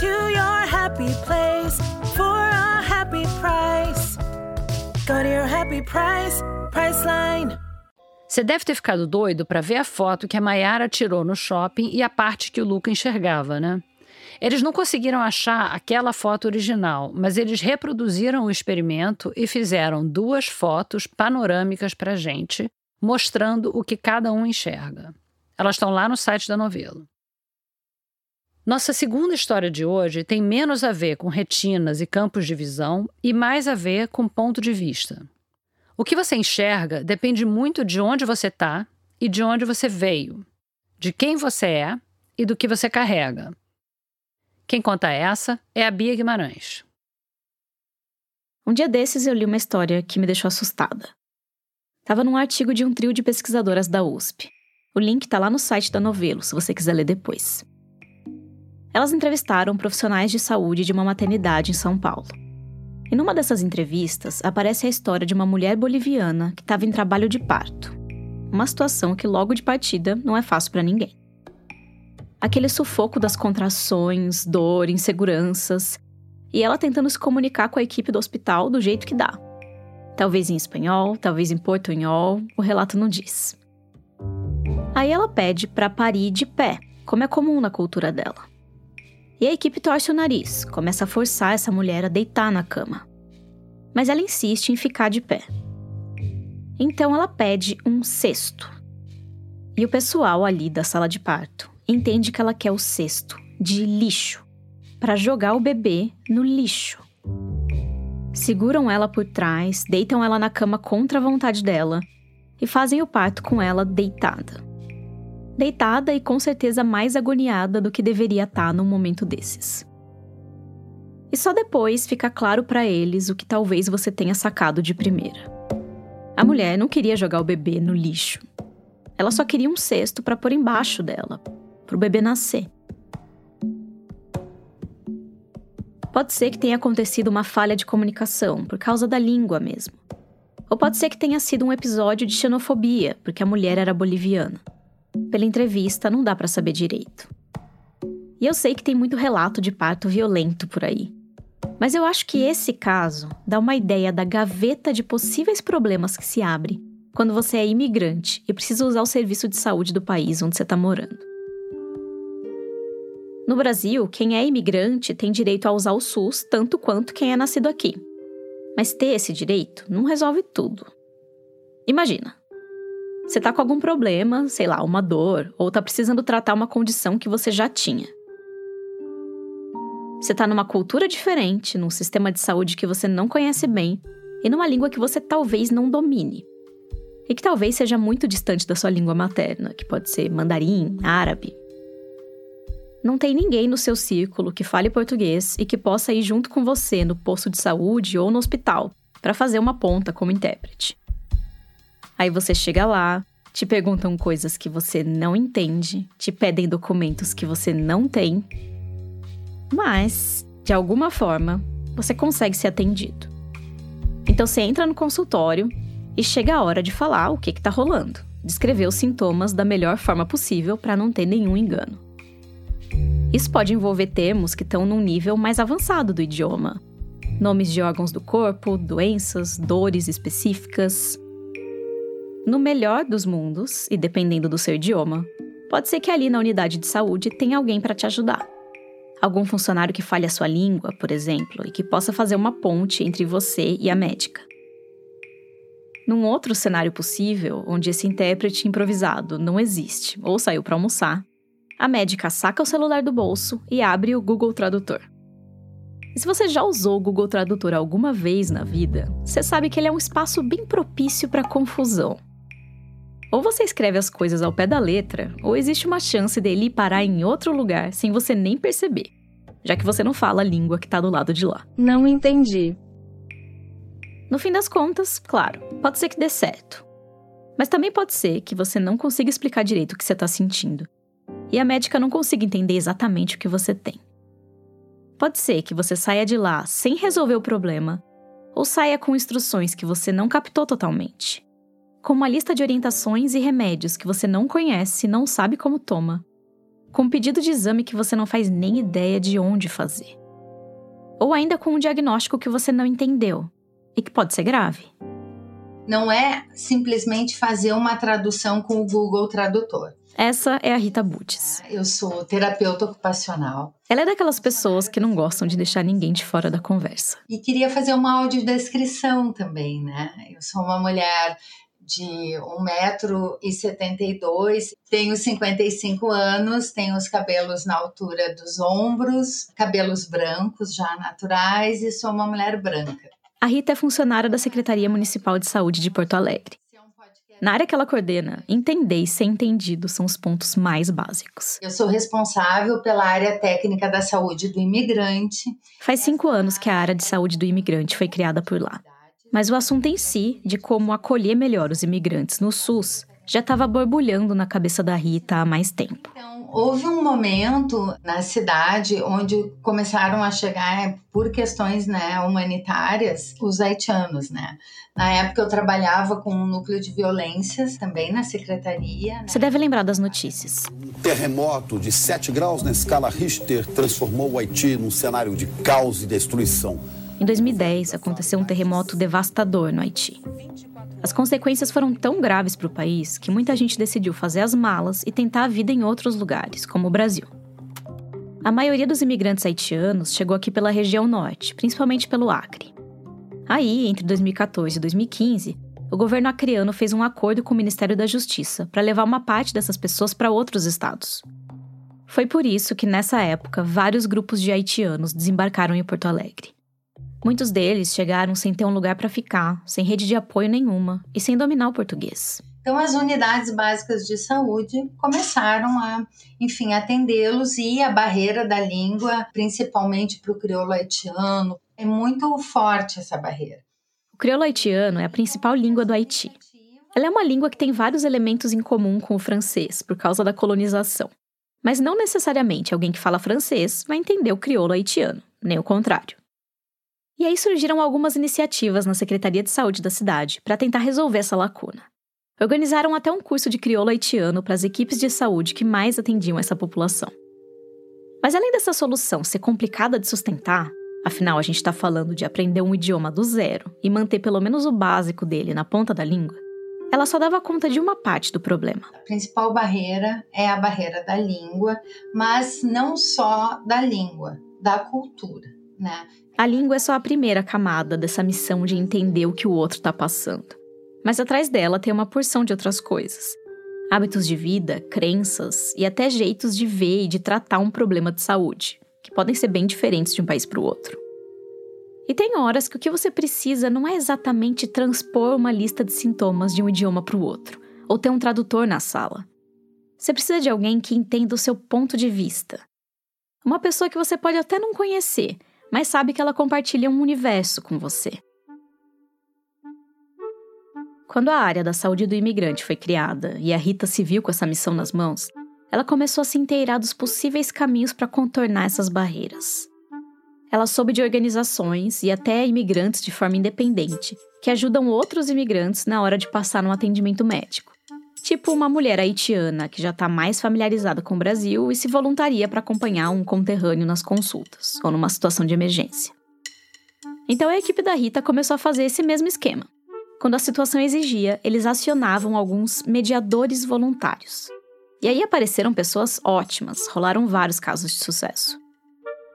to your happy place for a happy price. Go to your happy price, Priceline. Você deve ter ficado doido para ver a foto que a Mayara tirou no shopping e a parte que o Luca enxergava, né? Eles não conseguiram achar aquela foto original, mas eles reproduziram o experimento e fizeram duas fotos panorâmicas para gente, mostrando o que cada um enxerga. Elas estão lá no site da novela. Nossa segunda história de hoje tem menos a ver com retinas e campos de visão e mais a ver com ponto de vista. O que você enxerga depende muito de onde você está e de onde você veio, de quem você é e do que você carrega. Quem conta essa é a Bia Guimarães. Um dia desses eu li uma história que me deixou assustada. Estava num artigo de um trio de pesquisadoras da USP. O link está lá no site da Novelo, se você quiser ler depois. Elas entrevistaram profissionais de saúde de uma maternidade em São Paulo. E numa dessas entrevistas aparece a história de uma mulher boliviana que estava em trabalho de parto. Uma situação que logo de partida não é fácil para ninguém. Aquele sufoco das contrações, dor, inseguranças, e ela tentando se comunicar com a equipe do hospital do jeito que dá. Talvez em espanhol, talvez em portunhol, o relato não diz. Aí ela pede para parir de pé, como é comum na cultura dela. E a equipe torce o nariz, começa a forçar essa mulher a deitar na cama. Mas ela insiste em ficar de pé. Então ela pede um cesto. E o pessoal ali da sala de parto entende que ela quer o cesto de lixo para jogar o bebê no lixo. Seguram ela por trás, deitam ela na cama contra a vontade dela e fazem o parto com ela deitada deitada e com certeza mais agoniada do que deveria estar tá num momento desses. E só depois fica claro para eles o que talvez você tenha sacado de primeira. A mulher não queria jogar o bebê no lixo. Ela só queria um cesto para pôr embaixo dela, para o bebê nascer. Pode ser que tenha acontecido uma falha de comunicação por causa da língua mesmo. Ou pode ser que tenha sido um episódio de xenofobia, porque a mulher era boliviana. Pela entrevista, não dá para saber direito. E eu sei que tem muito relato de parto violento por aí. Mas eu acho que esse caso dá uma ideia da gaveta de possíveis problemas que se abre quando você é imigrante e precisa usar o serviço de saúde do país onde você está morando. No Brasil, quem é imigrante tem direito a usar o SUS tanto quanto quem é nascido aqui. Mas ter esse direito não resolve tudo. Imagina, você tá com algum problema, sei lá, uma dor, ou tá precisando tratar uma condição que você já tinha. Você tá numa cultura diferente, num sistema de saúde que você não conhece bem e numa língua que você talvez não domine. E que talvez seja muito distante da sua língua materna, que pode ser mandarim, árabe. Não tem ninguém no seu círculo que fale português e que possa ir junto com você no posto de saúde ou no hospital para fazer uma ponta como intérprete. Aí você chega lá, te perguntam coisas que você não entende, te pedem documentos que você não tem. Mas, de alguma forma, você consegue ser atendido. Então você entra no consultório e chega a hora de falar o que está rolando, descrever os sintomas da melhor forma possível para não ter nenhum engano. Isso pode envolver termos que estão num nível mais avançado do idioma. Nomes de órgãos do corpo, doenças, dores específicas, no melhor dos mundos, e dependendo do seu idioma, pode ser que ali na unidade de saúde tenha alguém para te ajudar. Algum funcionário que fale a sua língua, por exemplo, e que possa fazer uma ponte entre você e a médica. Num outro cenário possível, onde esse intérprete improvisado não existe ou saiu para almoçar, a médica saca o celular do bolso e abre o Google Tradutor. E se você já usou o Google Tradutor alguma vez na vida, você sabe que ele é um espaço bem propício para confusão. Ou você escreve as coisas ao pé da letra, ou existe uma chance dele parar em outro lugar sem você nem perceber, já que você não fala a língua que está do lado de lá. Não entendi. No fim das contas, claro, pode ser que dê certo. Mas também pode ser que você não consiga explicar direito o que você está sentindo e a médica não consiga entender exatamente o que você tem. Pode ser que você saia de lá sem resolver o problema ou saia com instruções que você não captou totalmente com uma lista de orientações e remédios que você não conhece e não sabe como toma. com um pedido de exame que você não faz nem ideia de onde fazer. Ou ainda com um diagnóstico que você não entendeu e que pode ser grave. Não é simplesmente fazer uma tradução com o Google Tradutor. Essa é a Rita Butes. Eu sou terapeuta ocupacional. Ela é daquelas pessoas que não gostam de deixar ninguém de fora da conversa. E queria fazer uma audiodescrição também, né? Eu sou uma mulher de 1,72m, tenho 55 anos, tenho os cabelos na altura dos ombros, cabelos brancos já naturais e sou uma mulher branca. A Rita é funcionária da Secretaria Municipal de Saúde de Porto Alegre. Na área que ela coordena, entender e ser entendido são os pontos mais básicos. Eu sou responsável pela área técnica da saúde do imigrante. Faz cinco anos que a área de saúde do imigrante foi criada por lá. Mas o assunto em si, de como acolher melhor os imigrantes no SUS, já estava borbulhando na cabeça da Rita há mais tempo. Então, houve um momento na cidade onde começaram a chegar, por questões né, humanitárias, os haitianos, né? Na época eu trabalhava com um núcleo de violências também na secretaria. Né? Você deve lembrar das notícias. Um terremoto de 7 graus na escala Richter transformou o Haiti num cenário de caos e destruição. Em 2010, aconteceu um terremoto devastador no Haiti. As consequências foram tão graves para o país que muita gente decidiu fazer as malas e tentar a vida em outros lugares, como o Brasil. A maioria dos imigrantes haitianos chegou aqui pela região norte, principalmente pelo Acre. Aí, entre 2014 e 2015, o governo acreano fez um acordo com o Ministério da Justiça para levar uma parte dessas pessoas para outros estados. Foi por isso que, nessa época, vários grupos de haitianos desembarcaram em Porto Alegre. Muitos deles chegaram sem ter um lugar para ficar, sem rede de apoio nenhuma e sem dominar o português. Então, as unidades básicas de saúde começaram a, enfim, atendê-los e a barreira da língua, principalmente para o crioulo haitiano, é muito forte essa barreira. O crioulo haitiano é a principal língua do Haiti. Ela é uma língua que tem vários elementos em comum com o francês por causa da colonização. Mas não necessariamente alguém que fala francês vai entender o crioulo haitiano, nem o contrário. E aí surgiram algumas iniciativas na Secretaria de Saúde da cidade para tentar resolver essa lacuna. Organizaram até um curso de crioulo haitiano para as equipes de saúde que mais atendiam essa população. Mas além dessa solução ser complicada de sustentar, afinal a gente está falando de aprender um idioma do zero e manter pelo menos o básico dele na ponta da língua, ela só dava conta de uma parte do problema. A principal barreira é a barreira da língua, mas não só da língua, da cultura. Né? A língua é só a primeira camada dessa missão de entender o que o outro está passando. Mas atrás dela tem uma porção de outras coisas. Hábitos de vida, crenças e até jeitos de ver e de tratar um problema de saúde, que podem ser bem diferentes de um país para o outro. E tem horas que o que você precisa não é exatamente transpor uma lista de sintomas de um idioma para o outro, ou ter um tradutor na sala. Você precisa de alguém que entenda o seu ponto de vista. Uma pessoa que você pode até não conhecer, mas sabe que ela compartilha um universo com você. Quando a área da saúde do imigrante foi criada e a Rita se viu com essa missão nas mãos, ela começou a se inteirar dos possíveis caminhos para contornar essas barreiras. Ela soube de organizações e até imigrantes de forma independente que ajudam outros imigrantes na hora de passar no atendimento médico. Tipo uma mulher haitiana que já está mais familiarizada com o Brasil e se voluntaria para acompanhar um conterrâneo nas consultas ou numa situação de emergência. Então a equipe da Rita começou a fazer esse mesmo esquema. Quando a situação exigia, eles acionavam alguns mediadores voluntários. E aí apareceram pessoas ótimas, rolaram vários casos de sucesso.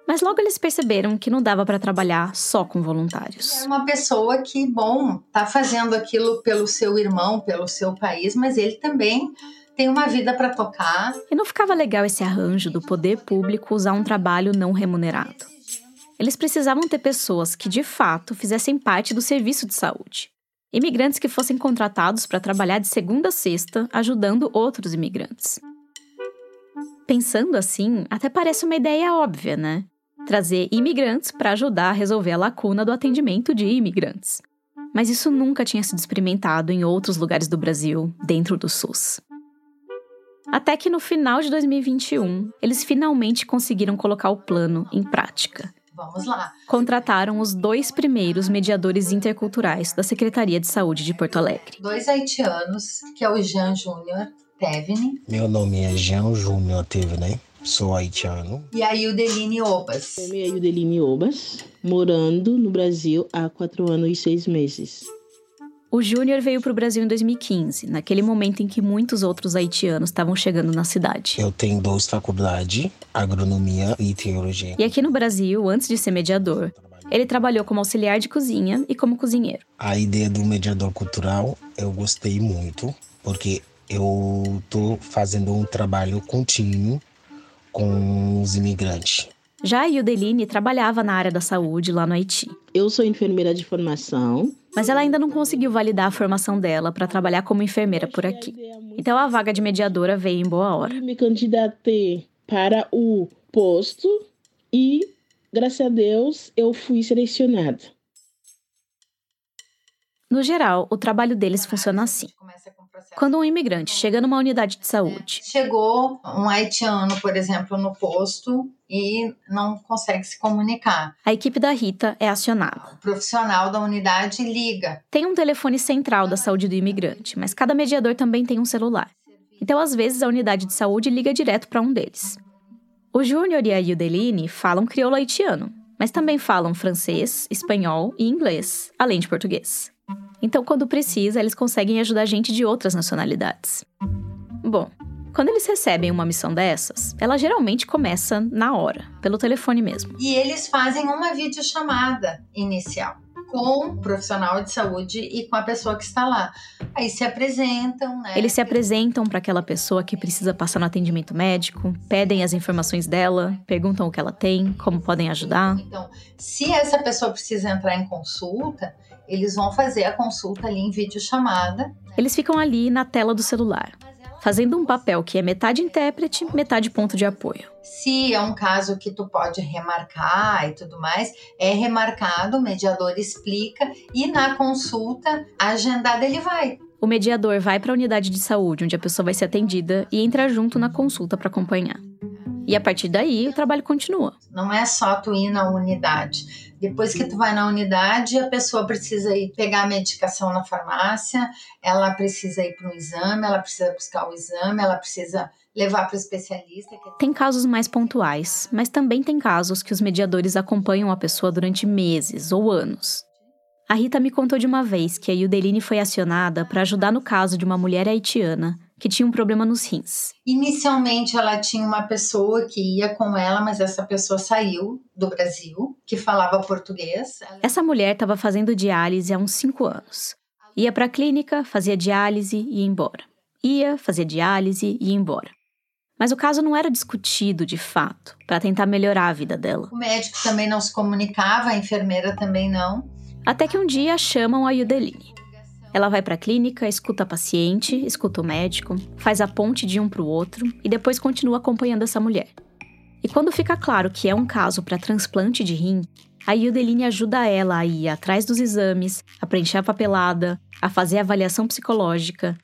Mas logo eles perceberam que não dava para trabalhar só com voluntários. É uma pessoa que, bom, tá fazendo aquilo pelo seu irmão, pelo seu país, mas ele também tem uma vida para tocar. E não ficava legal esse arranjo do poder público usar um trabalho não remunerado. Eles precisavam ter pessoas que, de fato, fizessem parte do serviço de saúde. Imigrantes que fossem contratados para trabalhar de segunda a sexta, ajudando outros imigrantes. Pensando assim, até parece uma ideia óbvia, né? Trazer imigrantes para ajudar a resolver a lacuna do atendimento de imigrantes. Mas isso nunca tinha sido experimentado em outros lugares do Brasil, dentro do SUS. Até que no final de 2021, eles finalmente conseguiram colocar o plano em prática. Vamos lá. Contrataram os dois primeiros mediadores interculturais da Secretaria de Saúde de Porto Alegre. Dois haitianos, que é o Jean Júnior Tevni. Meu nome é Jean Júnior Tevni. Sou haitiano. E a Ildeline Obas. Eu me Ildeline Obas, morando no Brasil há quatro anos e seis meses. O Júnior veio para o Brasil em 2015, naquele momento em que muitos outros haitianos estavam chegando na cidade. Eu tenho duas faculdades, agronomia e teologia. E aqui no Brasil, antes de ser mediador, ele trabalhou como auxiliar de cozinha e como cozinheiro. A ideia do mediador cultural eu gostei muito, porque eu tô fazendo um trabalho contínuo com os imigrantes. Já a Yudeline trabalhava na área da saúde lá no Haiti. Eu sou enfermeira de formação. Mas ela ainda não conseguiu validar a formação dela para trabalhar como enfermeira por aqui. Então a vaga de mediadora veio em boa hora. Me candidatei para o posto e, graças a Deus, eu fui selecionada. No geral, o trabalho deles funciona assim. Quando um imigrante chega numa unidade de saúde. Chegou um haitiano, por exemplo, no posto e não consegue se comunicar. A equipe da Rita é acionada. O profissional da unidade liga. Tem um telefone central da saúde do imigrante, mas cada mediador também tem um celular. Então, às vezes, a unidade de saúde liga direto para um deles. O Júnior e a Yudeline falam crioulo haitiano, mas também falam francês, espanhol e inglês, além de português. Então, quando precisa, eles conseguem ajudar gente de outras nacionalidades. Bom, quando eles recebem uma missão dessas, ela geralmente começa na hora, pelo telefone mesmo. E eles fazem uma videochamada inicial com o profissional de saúde e com a pessoa que está lá. Aí se apresentam, né? Eles se apresentam para aquela pessoa que precisa passar no atendimento médico, pedem as informações dela, perguntam o que ela tem, como podem ajudar. Então, se essa pessoa precisa entrar em consulta, eles vão fazer a consulta ali em videochamada. Eles ficam ali na tela do celular, fazendo um papel que é metade intérprete, metade ponto de apoio. Se é um caso que tu pode remarcar e tudo mais, é remarcado, o mediador explica e na consulta agendada ele vai. O mediador vai para a unidade de saúde onde a pessoa vai ser atendida e entra junto na consulta para acompanhar. E a partir daí o trabalho continua. Não é só tu ir na unidade. Depois que tu vai na unidade, a pessoa precisa ir pegar a medicação na farmácia, ela precisa ir para um exame, ela precisa buscar o exame, ela precisa levar para o especialista. Tem casos mais pontuais, mas também tem casos que os mediadores acompanham a pessoa durante meses ou anos. A Rita me contou de uma vez que a Yudeline foi acionada para ajudar no caso de uma mulher haitiana que tinha um problema nos rins. Inicialmente ela tinha uma pessoa que ia com ela, mas essa pessoa saiu do Brasil, que falava português. Essa mulher estava fazendo diálise há uns cinco anos. Ia para a clínica, fazia diálise e ia embora. Ia, fazia diálise e ia embora. Mas o caso não era discutido de fato, para tentar melhorar a vida dela. O médico também não se comunicava, a enfermeira também não. Até que um dia chamam a Yudeline. Ela vai para a clínica, escuta a paciente, escuta o médico, faz a ponte de um para o outro e depois continua acompanhando essa mulher. E quando fica claro que é um caso para transplante de rim, a Yudeline ajuda ela a ir atrás dos exames, a preencher a papelada, a fazer a avaliação psicológica,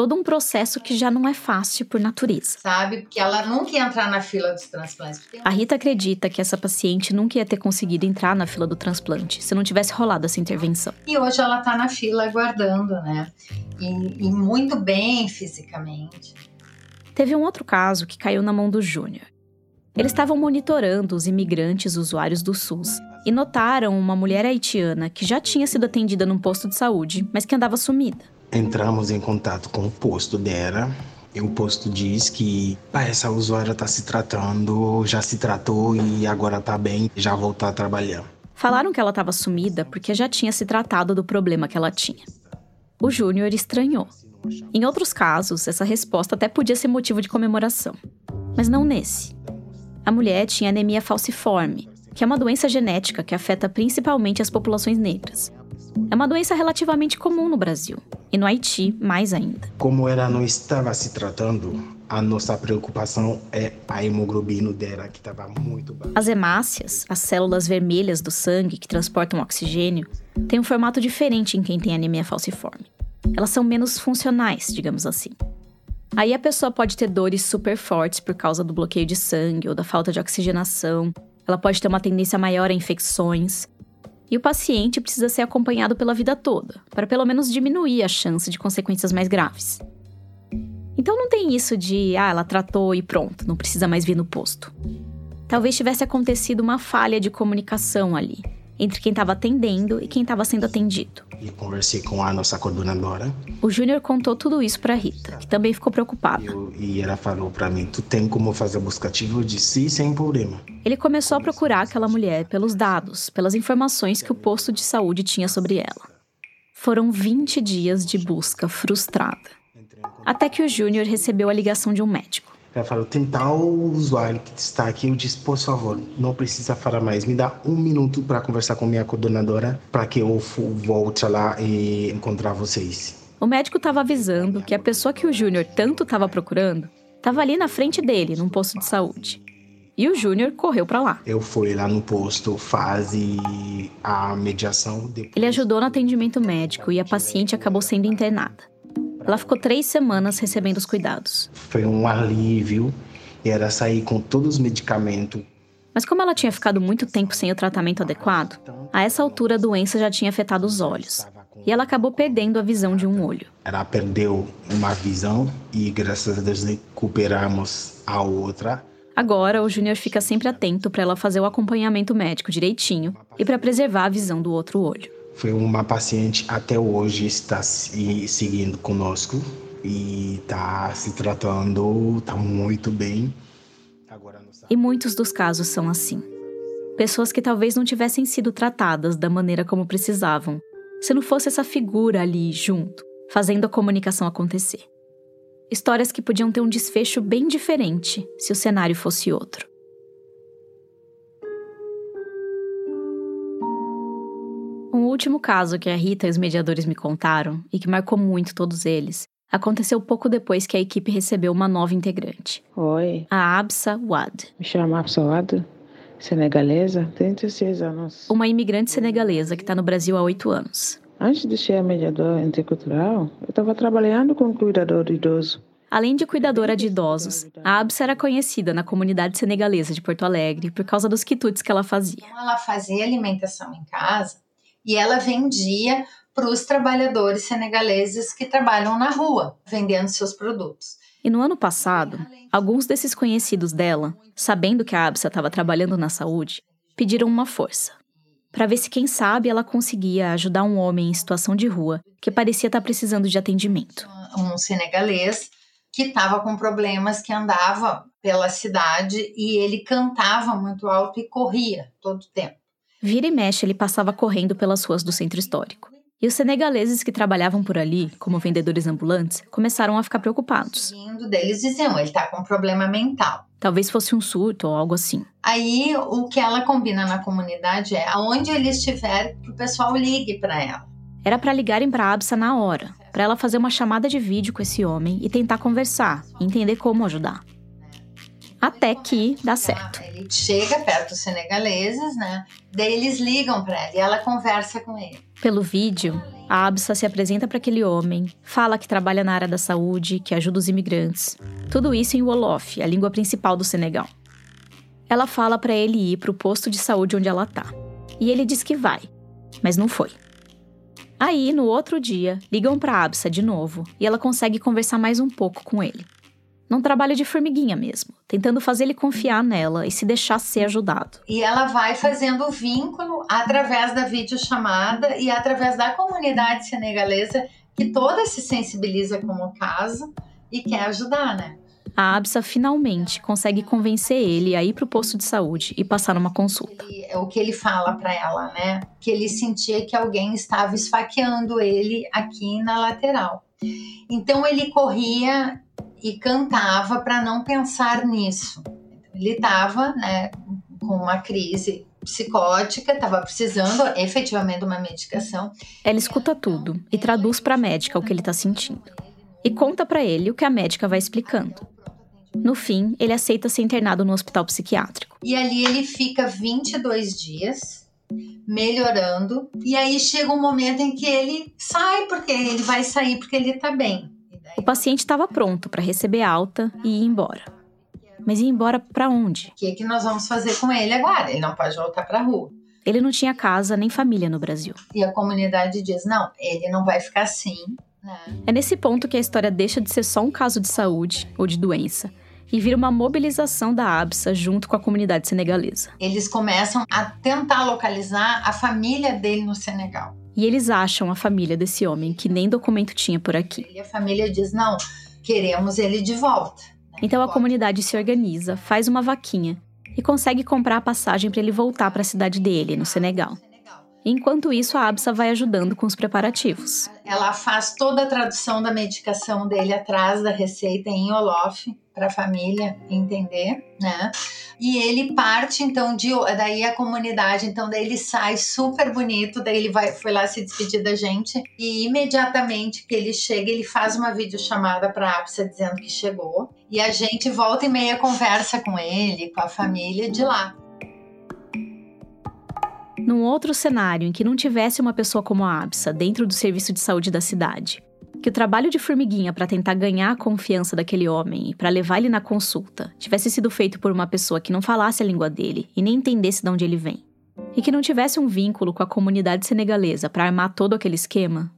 todo um processo que já não é fácil por natureza. Sabe? Porque ela nunca ia entrar na fila dos transplantes. A Rita acredita que essa paciente nunca ia ter conseguido entrar na fila do transplante se não tivesse rolado essa intervenção. E hoje ela tá na fila aguardando, né? E, e muito bem fisicamente. Teve um outro caso que caiu na mão do Júnior. Eles estavam monitorando os imigrantes usuários do SUS e notaram uma mulher haitiana que já tinha sido atendida num posto de saúde, mas que andava sumida. Entramos em contato com o posto dela. E o posto diz que ah, essa usuária está se tratando, já se tratou e agora está bem, já voltou a trabalhar. Falaram que ela estava sumida porque já tinha se tratado do problema que ela tinha. O Júnior estranhou. Em outros casos, essa resposta até podia ser motivo de comemoração, mas não nesse. A mulher tinha anemia falciforme, que é uma doença genética que afeta principalmente as populações negras. É uma doença relativamente comum no Brasil e no Haiti mais ainda. Como ela não estava se tratando, a nossa preocupação é a hemoglobina dela que estava muito baixa. As hemácias, as células vermelhas do sangue que transportam oxigênio, têm um formato diferente em quem tem anemia falciforme. Elas são menos funcionais, digamos assim. Aí a pessoa pode ter dores super fortes por causa do bloqueio de sangue ou da falta de oxigenação. Ela pode ter uma tendência maior a infecções, e o paciente precisa ser acompanhado pela vida toda, para pelo menos diminuir a chance de consequências mais graves. Então não tem isso de, ah, ela tratou e pronto, não precisa mais vir no posto. Talvez tivesse acontecido uma falha de comunicação ali, entre quem estava atendendo e quem estava sendo atendido. E conversei com a nossa coordenadora. O Júnior contou tudo isso para Rita, que também ficou preocupada. Eu, e ela falou para mim: Tu tem como fazer a busca ativa? Eu disse: Sim, sem problema. Ele começou a procurar aquela mulher pelos dados, pelas informações que o posto de saúde tinha sobre ela. Foram 20 dias de busca frustrada. Até que o Júnior recebeu a ligação de um médico. Ela falou: tem tal usuário que está aqui. Eu disse: por favor, não precisa falar mais. Me dá um minuto para conversar com minha coordenadora para que eu volte lá e encontrar vocês. O médico estava avisando que a pessoa que o Júnior tanto estava procurando estava ali na frente dele, num posto de saúde. E o Júnior correu para lá. Eu fui lá no posto, fazer a mediação. Depois... Ele ajudou no atendimento médico e a paciente acabou sendo internada. Ela ficou três semanas recebendo os cuidados. Foi um alívio. Era sair com todos os medicamentos. Mas como ela tinha ficado muito tempo sem o tratamento adequado, a essa altura a doença já tinha afetado os olhos. E ela acabou perdendo a visão de um olho. Ela perdeu uma visão e graças a Deus recuperamos a outra. Agora, o Júnior fica sempre atento para ela fazer o acompanhamento médico direitinho e para preservar a visão do outro olho. Foi uma paciente até hoje está se seguindo conosco e está se tratando, está muito bem. E muitos dos casos são assim. Pessoas que talvez não tivessem sido tratadas da maneira como precisavam, se não fosse essa figura ali junto, fazendo a comunicação acontecer. Histórias que podiam ter um desfecho bem diferente se o cenário fosse outro. Último caso que a Rita e os mediadores me contaram, e que marcou muito todos eles, aconteceu pouco depois que a equipe recebeu uma nova integrante. Oi. A Absa Wad. Me chamo Absa Wad, senegalesa, 36 anos. Uma imigrante senegalesa que está no Brasil há oito anos. Antes de ser mediador intercultural, eu estava trabalhando com cuidador de idoso. Além de cuidadora de idosos, a Absa era conhecida na comunidade senegalesa de Porto Alegre por causa dos quitutes que ela fazia. Ela fazia alimentação em casa e ela vendia para os trabalhadores senegaleses que trabalham na rua, vendendo seus produtos. E no ano passado, alguns desses conhecidos dela, sabendo que a Absa estava trabalhando na saúde, pediram uma força. Para ver se, quem sabe, ela conseguia ajudar um homem em situação de rua que parecia estar precisando de atendimento. Um senegalês que estava com problemas, que andava pela cidade e ele cantava muito alto e corria todo o tempo. Vira e mexe, ele passava correndo pelas ruas do centro histórico. E os senegaleses que trabalhavam por ali, como vendedores ambulantes, começaram a ficar preocupados. Deles diziam, ele tá com um problema mental. Talvez fosse um surto ou algo assim. Aí o que ela combina na comunidade é aonde ele estiver, que o pessoal ligue para ela. Era para ligarem para Absa na hora, para ela fazer uma chamada de vídeo com esse homem e tentar conversar, e entender como ajudar. Até que dá certo. Ele chega perto dos senegaleses, né? Daí eles ligam para ela e ela conversa com ele. Pelo vídeo, a Absa se apresenta para aquele homem, fala que trabalha na área da saúde, que ajuda os imigrantes. Tudo isso em Wolof, a língua principal do Senegal. Ela fala para ele ir para o posto de saúde onde ela tá. E ele diz que vai, mas não foi. Aí, no outro dia, ligam para Absa de novo e ela consegue conversar mais um pouco com ele num trabalho de formiguinha mesmo, tentando fazer ele confiar nela e se deixar ser ajudado. E ela vai fazendo o vínculo através da videochamada e através da comunidade senegalesa que toda se sensibiliza com o caso e quer ajudar, né? A Absa finalmente consegue convencer ele a ir para o posto de saúde e passar numa consulta. É o que ele fala para ela, né? Que ele sentia que alguém estava esfaqueando ele aqui na lateral. Então ele corria e cantava para não pensar nisso. Ele estava né, com uma crise psicótica, estava precisando efetivamente de uma medicação. Ela escuta tudo e traduz para a médica o que ele está sentindo. E conta para ele o que a médica vai explicando. No fim, ele aceita ser internado no hospital psiquiátrico. E ali ele fica 22 dias melhorando. E aí chega um momento em que ele sai, porque ele vai sair porque ele está bem. O paciente estava pronto para receber alta e ir embora. Mas ir embora para onde? O que, que nós vamos fazer com ele agora? Ele não pode voltar para a rua. Ele não tinha casa nem família no Brasil. E a comunidade diz: não, ele não vai ficar assim, É nesse ponto que a história deixa de ser só um caso de saúde ou de doença e vira uma mobilização da ABSA junto com a comunidade senegalesa. Eles começam a tentar localizar a família dele no Senegal. E eles acham a família desse homem que nem documento tinha por aqui. E a família diz: não, queremos ele de volta. Então a comunidade se organiza, faz uma vaquinha e consegue comprar a passagem para ele voltar para a cidade dele, no Senegal. Enquanto isso, a ABSA vai ajudando com os preparativos. Ela faz toda a tradução da medicação dele atrás da receita em Olof para a família entender, né? E ele parte então de daí a comunidade, então daí ele sai super bonito, daí ele vai foi lá se despedir da gente e imediatamente que ele chega, ele faz uma videochamada para a APSA dizendo que chegou e a gente volta e meia conversa com ele, com a família de lá. Num outro cenário em que não tivesse uma pessoa como a ABSA dentro do serviço de saúde da cidade, que o trabalho de formiguinha para tentar ganhar a confiança daquele homem e para levar ele na consulta tivesse sido feito por uma pessoa que não falasse a língua dele e nem entendesse de onde ele vem, e que não tivesse um vínculo com a comunidade senegalesa para armar todo aquele esquema,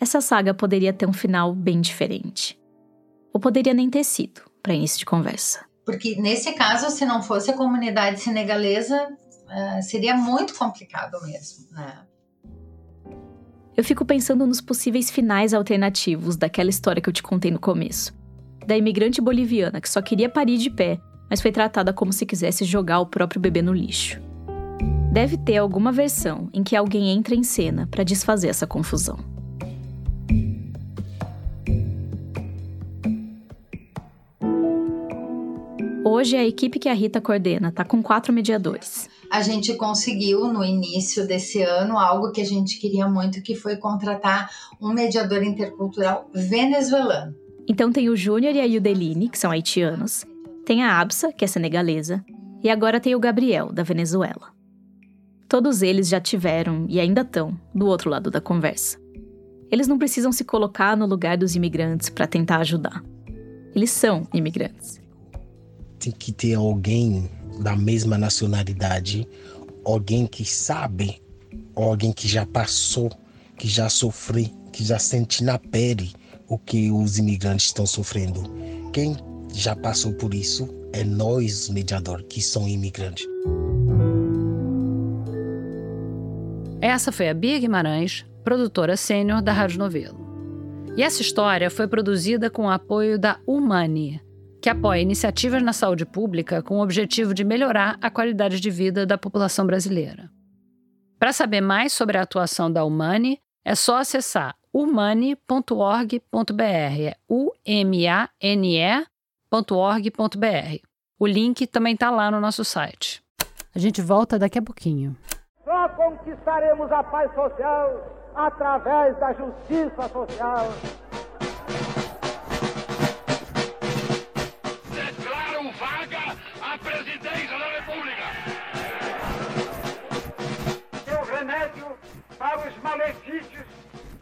essa saga poderia ter um final bem diferente. Ou poderia nem ter sido, para início de conversa. Porque nesse caso, se não fosse a comunidade senegalesa, uh, seria muito complicado mesmo, né? Eu fico pensando nos possíveis finais alternativos daquela história que eu te contei no começo. Da imigrante boliviana que só queria parir de pé, mas foi tratada como se quisesse jogar o próprio bebê no lixo. Deve ter alguma versão em que alguém entra em cena para desfazer essa confusão. Hoje, a equipe que a Rita coordena está com quatro mediadores a gente conseguiu no início desse ano algo que a gente queria muito, que foi contratar um mediador intercultural venezuelano. Então tem o Júnior e a Yudeline, que são haitianos, tem a Absa, que é senegalesa, e agora tem o Gabriel, da Venezuela. Todos eles já tiveram e ainda estão do outro lado da conversa. Eles não precisam se colocar no lugar dos imigrantes para tentar ajudar. Eles são imigrantes. Tem que ter alguém da mesma nacionalidade, alguém que sabe, alguém que já passou, que já sofreu, que já sente na pele o que os imigrantes estão sofrendo. Quem já passou por isso é nós, mediador, que são imigrantes. Essa foi a Bia Guimarães, produtora sênior da Rádio Novelo. E essa história foi produzida com o apoio da Humani, que apoia iniciativas na saúde pública com o objetivo de melhorar a qualidade de vida da população brasileira. Para saber mais sobre a atuação da Humane, é só acessar humane.org.br, é U-M-A-N-E.org.br. O link também está lá no nosso site. A gente volta daqui a pouquinho. Só conquistaremos a paz social através da justiça social.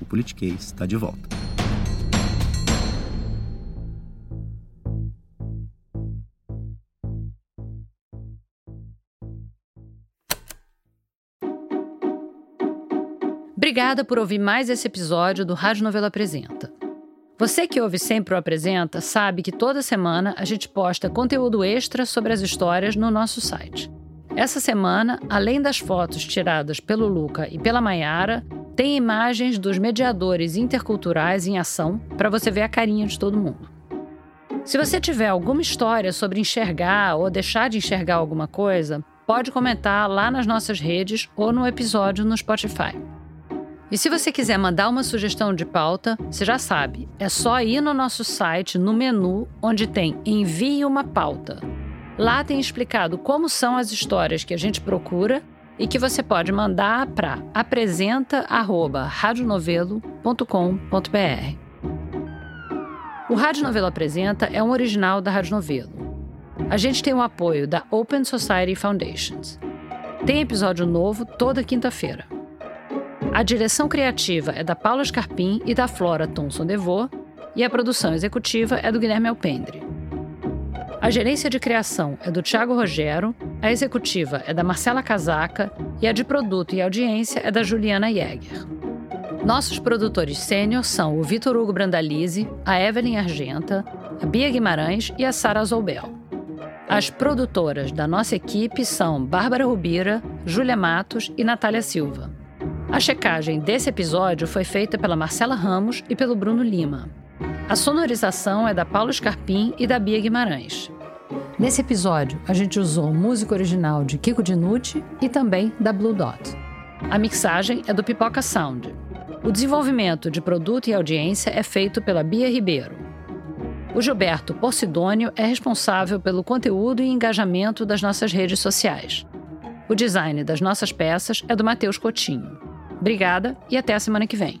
o Politiquês está de volta. Obrigada por ouvir mais esse episódio do Rádio Novela Apresenta. Você que ouve sempre o Apresenta sabe que toda semana a gente posta conteúdo extra sobre as histórias no nosso site. Essa semana, além das fotos tiradas pelo Luca e pela Maiara, tem imagens dos mediadores interculturais em ação para você ver a carinha de todo mundo. Se você tiver alguma história sobre enxergar ou deixar de enxergar alguma coisa, pode comentar lá nas nossas redes ou no episódio no Spotify. E se você quiser mandar uma sugestão de pauta, você já sabe, é só ir no nosso site, no menu, onde tem Envie uma pauta. Lá tem explicado como são as histórias que a gente procura e que você pode mandar para apresenta@radionovelo.com.br. O Rádio Novelo Apresenta é um original da Rádio Novelo. A gente tem o apoio da Open Society Foundations. Tem episódio novo toda quinta-feira. A direção criativa é da Paula Scarpim e da Flora Thomson Devô, e a produção executiva é do Guilherme Alpendre. A gerência de criação é do Tiago Rogero, a executiva é da Marcela Casaca e a de produto e audiência é da Juliana Jäger. Nossos produtores sênior são o Vitor Hugo Brandalize, a Evelyn Argenta, a Bia Guimarães e a Sara Zoubel. As produtoras da nossa equipe são Bárbara Rubira, Júlia Matos e Natália Silva. A checagem desse episódio foi feita pela Marcela Ramos e pelo Bruno Lima. A sonorização é da Paulo Scarpim e da Bia Guimarães. Nesse episódio, a gente usou música original de Kiko Dinucci e também da Blue Dot. A mixagem é do Pipoca Sound. O desenvolvimento de produto e audiência é feito pela Bia Ribeiro. O Gilberto Porcidônio é responsável pelo conteúdo e engajamento das nossas redes sociais. O design das nossas peças é do Matheus Coutinho. Obrigada e até a semana que vem.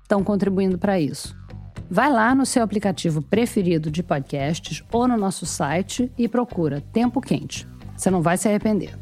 estão contribuindo para isso. Vai lá no seu aplicativo preferido de podcasts ou no nosso site e procura Tempo Quente. Você não vai se arrepender.